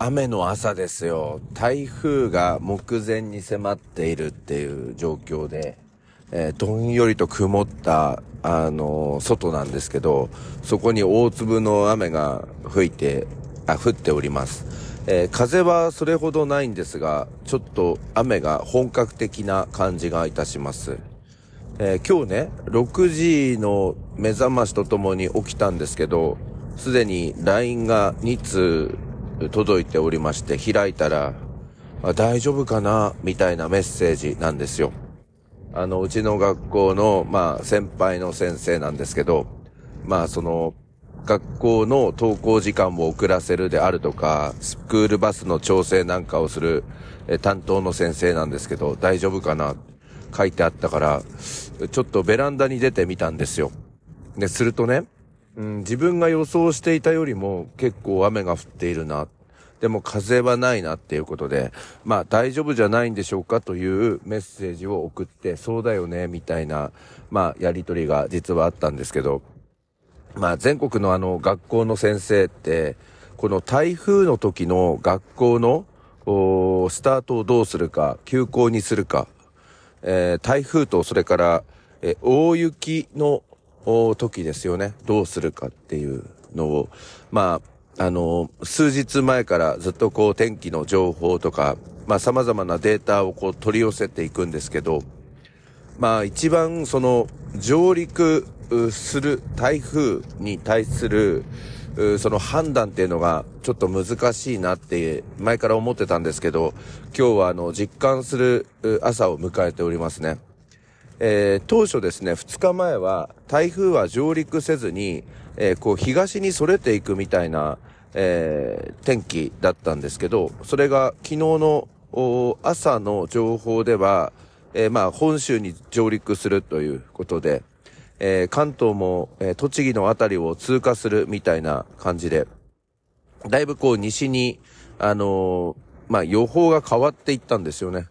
雨の朝ですよ。台風が目前に迫っているっていう状況で、えー、どんよりと曇った、あのー、外なんですけど、そこに大粒の雨が吹いて、あ、降っております。えー、風はそれほどないんですが、ちょっと雨が本格的な感じがいたします。え今日ね、6時の目覚ましとともに起きたんですけど、すでに LINE が2通届いておりまして、開いたら、大丈夫かなみたいなメッセージなんですよ。あの、うちの学校の、まあ、先輩の先生なんですけど、まあ、その、学校の登校時間を遅らせるであるとか、スクールバスの調整なんかをする、え担当の先生なんですけど、大丈夫かな書いてあったから、ちょっとベランダに出てみたんですよ。で、するとね、うん、自分が予想していたよりも結構雨が降っているな。でも風はないなっていうことで、まあ大丈夫じゃないんでしょうかというメッセージを送って、そうだよね、みたいな、まあやりとりが実はあったんですけど、まあ全国のあの学校の先生って、この台風の時の学校のスタートをどうするか、休校にするか、えー、台風とそれから、えー、大雪の時ですよね。どうするかっていうのを、まあ、あの、数日前からずっとこう天気の情報とか、まあ様々なデータをこう取り寄せていくんですけど、まあ一番その上陸する台風に対するその判断っていうのがちょっと難しいなって前から思ってたんですけど、今日はあの実感する朝を迎えておりますね。えー、当初ですね、2日前は台風は上陸せずに、えー、こう東にそれていくみたいな、えー、天気だったんですけど、それが昨日の朝の情報では、えー、まあ本州に上陸するということで、えー、関東も、えー、栃木のあたりを通過するみたいな感じで、だいぶこう西に、あのまあ予報が変わっていったんですよね。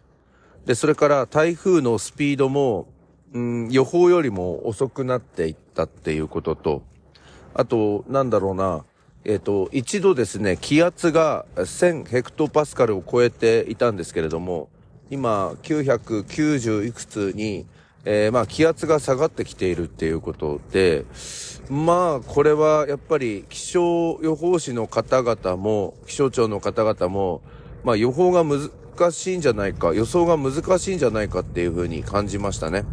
で、それから台風のスピードも、うん、予報よりも遅くなっていったっていうことと、あと、なんだろうな、えっ、ー、と、一度ですね、気圧が1000ヘクトパスカルを超えていたんですけれども、今、990いくつに、えー、まあ、気圧が下がってきているっていうことで、まあ、これはやっぱり気象予報士の方々も、気象庁の方々も、まあ、予報がむず難しいんじゃないか、予想が難しいんじゃないかっていうふうに感じましたね。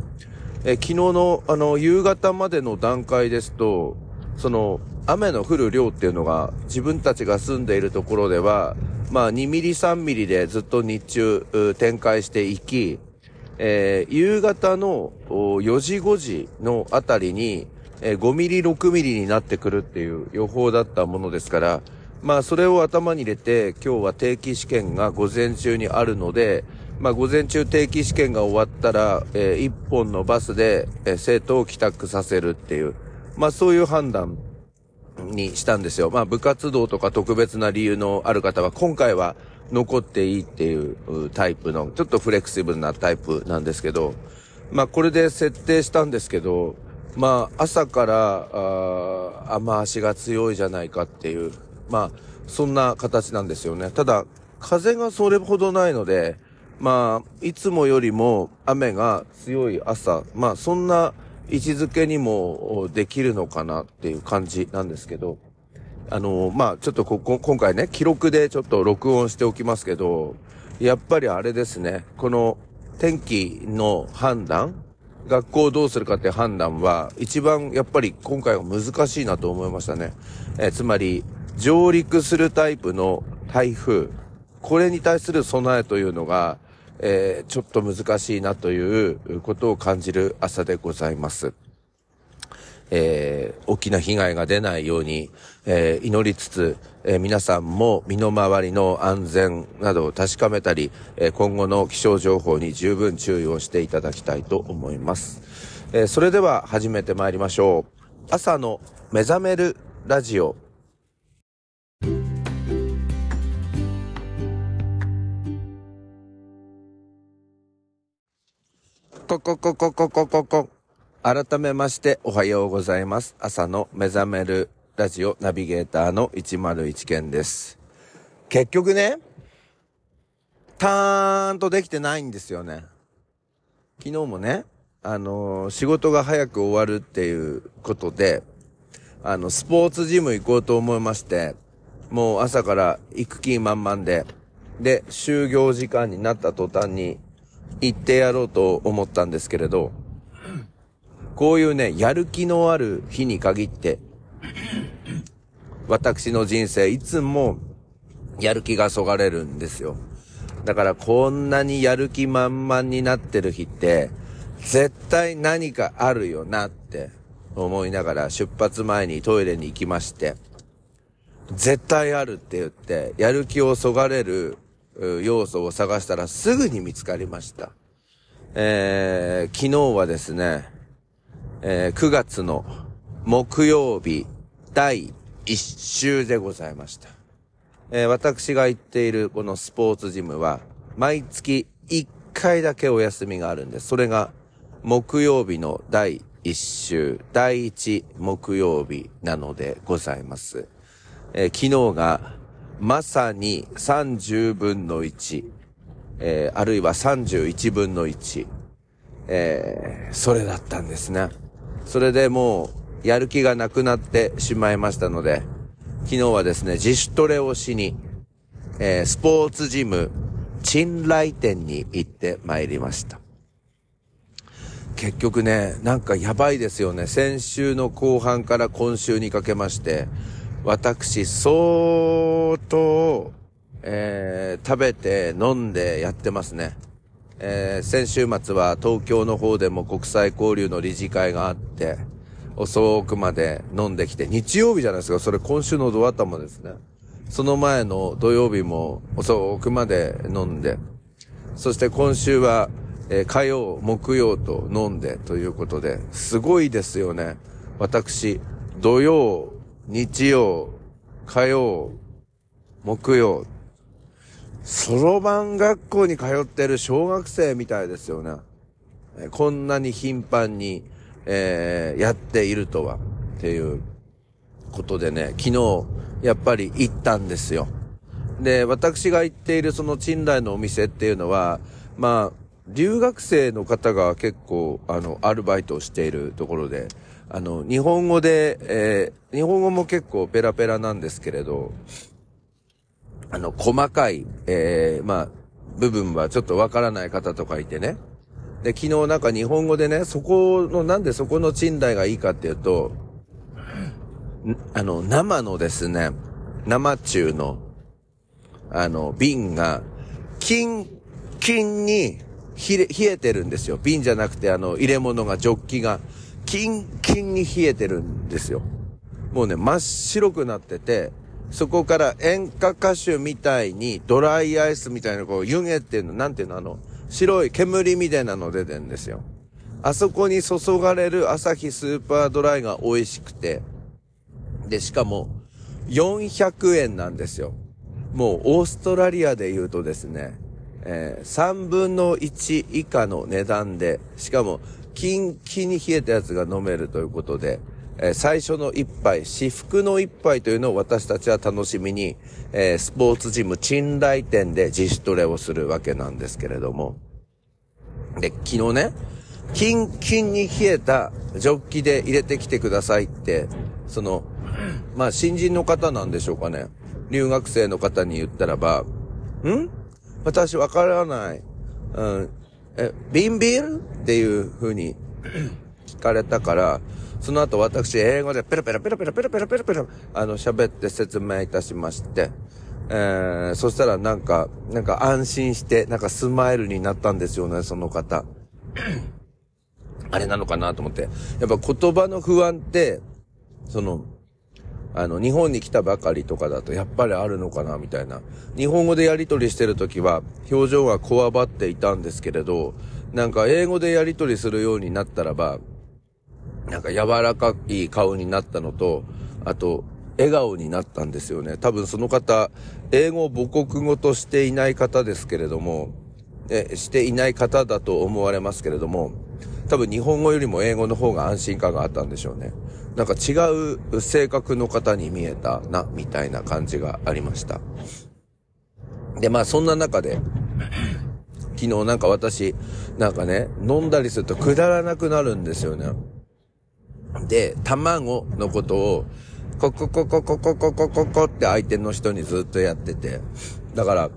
え昨日のあの夕方までの段階ですと、その雨の降る量っていうのが自分たちが住んでいるところでは、まあ2ミリ3ミリでずっと日中展開していき、えー、夕方の4時5時のあたりに、えー、5ミリ6ミリになってくるっていう予報だったものですから、まあそれを頭に入れて今日は定期試験が午前中にあるので、まあ午前中定期試験が終わったら、えー、1本のバスで、えー、生徒を帰宅させるっていう、まあそういう判断にしたんですよ。まあ部活動とか特別な理由のある方は今回は残っていいっていうタイプの、ちょっとフレキシブルなタイプなんですけど、まあこれで設定したんですけど、まあ朝から、あ雨足が強いじゃないかっていうまあ、そんな形なんですよね。ただ、風がそれほどないので、まあ、いつもよりも雨が強い朝、まあ、そんな位置づけにもできるのかなっていう感じなんですけど、あの、まあ、ちょっとここ、今回ね、記録でちょっと録音しておきますけど、やっぱりあれですね、この天気の判断、学校をどうするかって判断は、一番やっぱり今回は難しいなと思いましたね。えつまり、上陸するタイプの台風、これに対する備えというのが、えー、ちょっと難しいなということを感じる朝でございます。えー、大きな被害が出ないように、えー、祈りつつ、えー、皆さんも身の回りの安全などを確かめたり、え今後の気象情報に十分注意をしていただきたいと思います。えそれでは始めてまいりましょう。朝の目覚めるラジオここここここここ。改めましておはようございます。朝の目覚めるラジオナビゲーターの101件です。結局ね、たーんとできてないんですよね。昨日もね、あのー、仕事が早く終わるっていうことで、あの、スポーツジム行こうと思いまして、もう朝から行く気満々で、で、就業時間になった途端に行ってやろうと思ったんですけれど、こういうね、やる気のある日に限って、私の人生いつもやる気がそがれるんですよ。だからこんなにやる気満々になってる日って、絶対何かあるよなって思いながら出発前にトイレに行きまして、絶対あるって言って、やる気をそがれる要素を探したらすぐに見つかりました。えー、昨日はですね、えー、9月の木曜日第1週でございました。えー、私が行っているこのスポーツジムは、毎月1回だけお休みがあるんです。それが、木曜日の第1週、第1木曜日なのでございます。えー、昨日が、まさに30分の1、えー、あるいは31分の1、えー、それだったんですね。それでもう、やる気がなくなってしまいましたので、昨日はですね、自主トレをしに、えー、スポーツジム、賃来店に行って参りました。結局ね、なんかやばいですよね。先週の後半から今週にかけまして、私、相当、えー、食べて飲んでやってますね。えー、先週末は東京の方でも国際交流の理事会があって、遅くまで飲んできて、日曜日じゃないですか、それ今週のドア頭ですね。その前の土曜日も遅くまで飲んで、そして今週は、えー、火曜、木曜と飲んでということで、すごいですよね。私、土曜、日曜、火曜、木曜、そろばん学校に通ってる小学生みたいですよね。こんなに頻繁にえー、やっているとは、っていうことでね、昨日、やっぱり行ったんですよ。で、私が行っているその賃来のお店っていうのは、まあ、留学生の方が結構、あの、アルバイトをしているところで、あの、日本語で、えー、日本語も結構ペラペラなんですけれど、あの、細かい、えー、まあ、部分はちょっとわからない方とかいてね、で、昨日なんか日本語でね、そこの、なんでそこの賃貸がいいかっていうと、あの、生のですね、生中の、あの、瓶が、キン、キンに冷えてるんですよ。瓶じゃなくて、あの、入れ物が、ジョッキが、キンキンに冷えてるんですよ。もうね、真っ白くなってて、そこから演歌歌手みたいにドライアイスみたいなこう湯気っていうの、なんていうのあの、白い煙みたいなの出てんですよ。あそこに注がれる朝日スーパードライが美味しくて、で、しかも、400円なんですよ。もう、オーストラリアで言うとですね、えー、3分の1以下の値段で、しかも、キンキンに冷えたやつが飲めるということで、えー、最初の一杯、至福の一杯というのを私たちは楽しみに、えー、スポーツジム賃来店で自主トレをするわけなんですけれども。で、昨日ね、キンキンに冷えたジョッキで入れてきてくださいって、その、まあ新人の方なんでしょうかね。留学生の方に言ったらば、ん？私わからない。うん。え、瓶ビールっていう風に聞かれたから、その後私英語でペラペラペラペラペラペラペラペラ、あの喋って説明いたしまして、えー、そしたらなんか、なんか安心して、なんかスマイルになったんですよね、その方。あれなのかなと思って。やっぱ言葉の不安って、その、あの、日本に来たばかりとかだとやっぱりあるのかなみたいな。日本語でやり取りしてるときは表情がこわばっていたんですけれど、なんか英語でやり取りするようになったらば、なんか柔らかい顔になったのと、あと、笑顔になったんですよね。多分その方、英語を母国語としていない方ですけれども、え、していない方だと思われますけれども、多分日本語よりも英語の方が安心感があったんでしょうね。なんか違う性格の方に見えたな、みたいな感じがありました。で、まあそんな中で、昨日なんか私、なんかね、飲んだりするとくだらなくなるんですよね。で、卵のことを、ココココココココココって相手の人にずっとやってて、だから、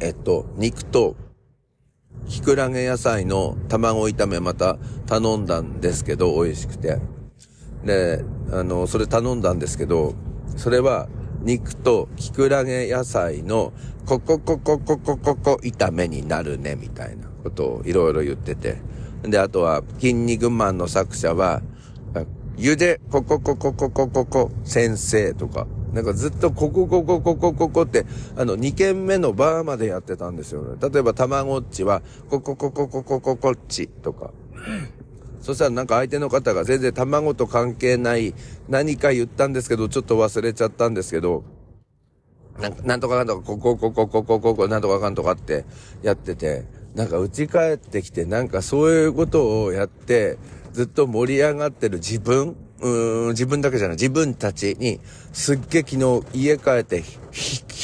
えっと、肉と、きくらげ野菜の卵炒めまた頼んだんですけど、美味しくて。で、あの、それ頼んだんですけど、それは、肉ときくらげ野菜のココココココココ炒めになるね、みたいなことをいろいろ言ってて。で、あとは、筋肉マンの作者は、ゆでココココココココ先生とか、なんかずっとココココココココって、あの、2軒目のバーまでやってたんですよね。例えば、たまごっちは、ココココココココッチとか。そしたらなんか相手の方が全然卵と関係ない何か言ったんですけど、ちょっと忘れちゃったんですけど、なんか、なんとかかんとか、ここ、ここ、ここ、ここ、なんとかかんとかってやってて、なんか家帰ってきて、なんかそういうことをやって、ずっと盛り上がってる自分、うーん、自分だけじゃない、自分たちに、すっげえ昨日家帰って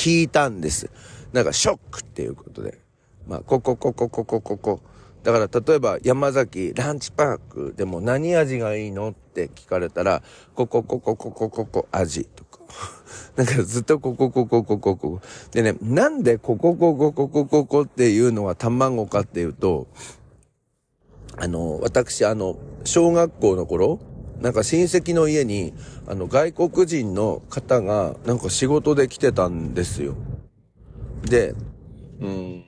引いたんです。なんかショックっていうことで。まあ、ここ、ここ、ここ、ここ。だから例えば山崎ランチパークでも何味がいいのって聞かれたら、ここ、ここ、ここ、ここ、味とか。だかずっとここ、ここ、ここ、ここ。でね、なんでここ、ここ、ここ、ここっていうのは卵かっていうと、あの、私、あの、小学校の頃、なんか親戚の家に、あの、外国人の方が、なんか仕事で来てたんですよ。で、うん、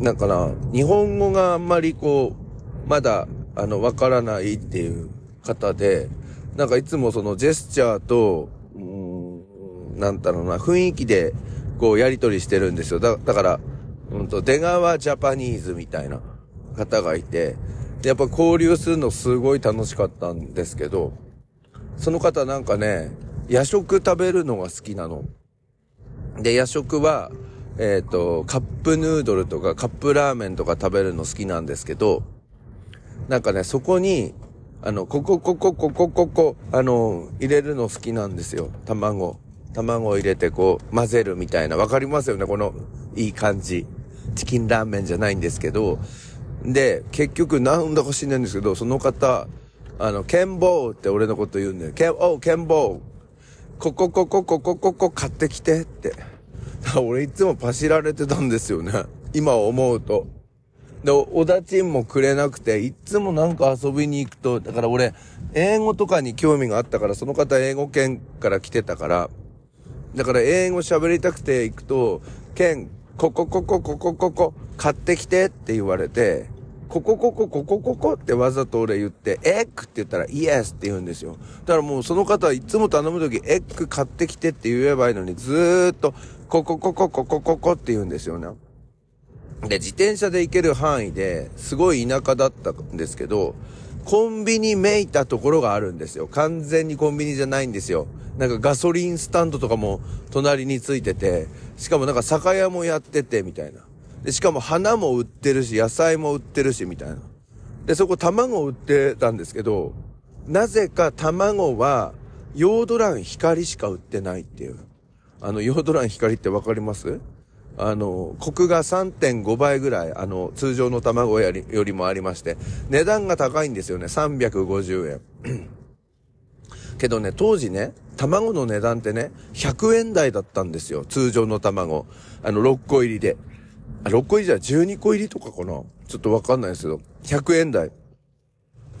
なんかな、日本語があんまりこう、まだ、あの、わからないっていう方で、なんかいつもそのジェスチャーと、うん、なんだろうな、雰囲気で、こう、やりとりしてるんですよ。だだから、うんと、出川ジャパニーズみたいな方がいて、やっぱ交流するのすごい楽しかったんですけど、その方なんかね、夜食食べるのが好きなの。で、夜食は、えっ、ー、と、カップヌードルとかカップラーメンとか食べるの好きなんですけど、なんかね、そこに、あの、ここ、ここ、ここ、ここ、あの、入れるの好きなんですよ。卵。卵を入れてこう、混ぜるみたいな。わかりますよね？この、いい感じ。チキンラーメンじゃないんですけど、で、結局なんだか知んないんですけど、その方、あの、ケンボーって俺のこと言うんだよ。ケン、おう、ケンボー。ここ、ここ、ここ、ここ買ってきてって。俺いつもパシられてたんですよね。今思うと。で、おだちんもくれなくて、いつもなんか遊びに行くと、だから俺、英語とかに興味があったから、その方英語圏から来てたから、だから英語喋りたくて行くと、県、ここここここここ、買ってきてって言われて、ここここここここってわざと俺言って、エッグって言ったらイエスって言うんですよ。だからもうその方はいつも頼むとき、エッグ買ってきてって言えばいいのに、ずーっと、ここここここここって言うんですよね。で、自転車で行ける範囲ですごい田舎だったんですけど、コンビニめいたところがあるんですよ。完全にコンビニじゃないんですよ。なんかガソリンスタンドとかも隣についてて、しかもなんか酒屋もやっててみたいな。で、しかも花も売ってるし、野菜も売ってるし、みたいな。で、そこ卵売ってたんですけど、なぜか卵は、ヨードラン光しか売ってないっていう。あの、ヨードラン光ってわかります？あの、コクが3.5倍ぐらい、あの、通常の卵よりよりもありまして、値段が高いんですよね。350円。けどね、当時ね、卵の値段ってね、100円台だったんですよ。通常の卵。あの、6個入りで。6個入りじゃ12個入りとかかなちょっとわかんないですけど、100円台。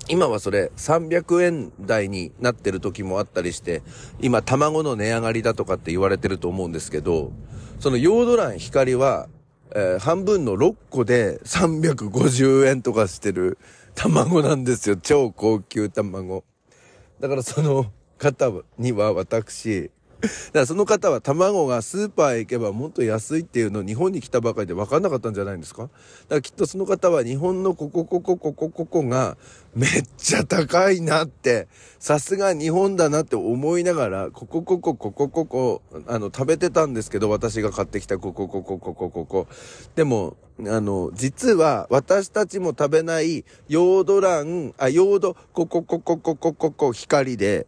今はそれ300円台になってる時もあったりして、今卵の値上がりだとかって言われてると思うんですけど、そのヨードラン光は、えー、半分の6個で350円とかしてる卵なんですよ。超高級卵。だからその方には私、だからその方は卵がスーパーへ行けばもっと安いっていうのを日本に来たばかりで分かんなかったんじゃないんですか？だからきっとその方は日本のここここここここがめっちゃ高いなって、さすが日本だなって思いながら、ここここここここ、あの、食べてたんですけど、私が買ってきたここここここここ。でも、あの、実は私たちも食べないヨードラン、あ、ヨード、ここここここここ光で、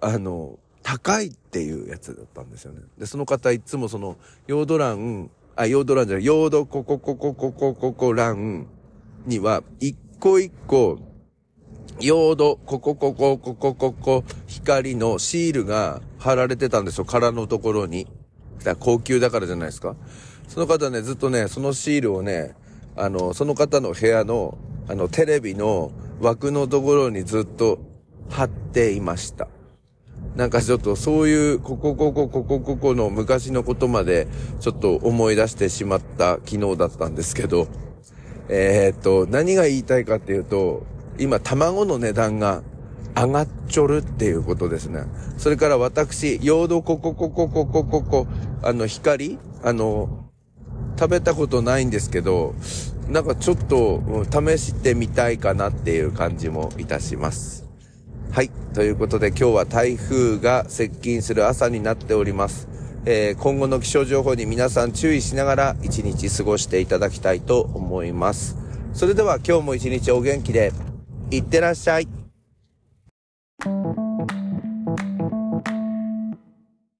あの、高いっていうやつだったんですよね。で、その方いつもその、ヨードラン、あ、ヨードランじゃない、ヨードココココココココランには、一個一個、ヨードココココココココ光のシールが貼られてたんですよ、殻のところに。だ高級だからじゃないですか。その方ね、ずっとね、そのシールをね、あの、その方の部屋の、あの、テレビの枠のところにずっと貼っていました。なんかちょっとそういう、ここここここここの昔のことまでちょっと思い出してしまった昨日だったんですけど、えー、っと、何が言いたいかっていうと、今卵の値段が上がっちょるっていうことですね。それから私、ヨードココココココココ、あの、光あの、食べたことないんですけど、なんかちょっと試してみたいかなっていう感じもいたします。はい。ということで今日は台風が接近する朝になっております。えー、今後の気象情報に皆さん注意しながら一日過ごしていただきたいと思います。それでは今日も一日お元気で、いってらっしゃい。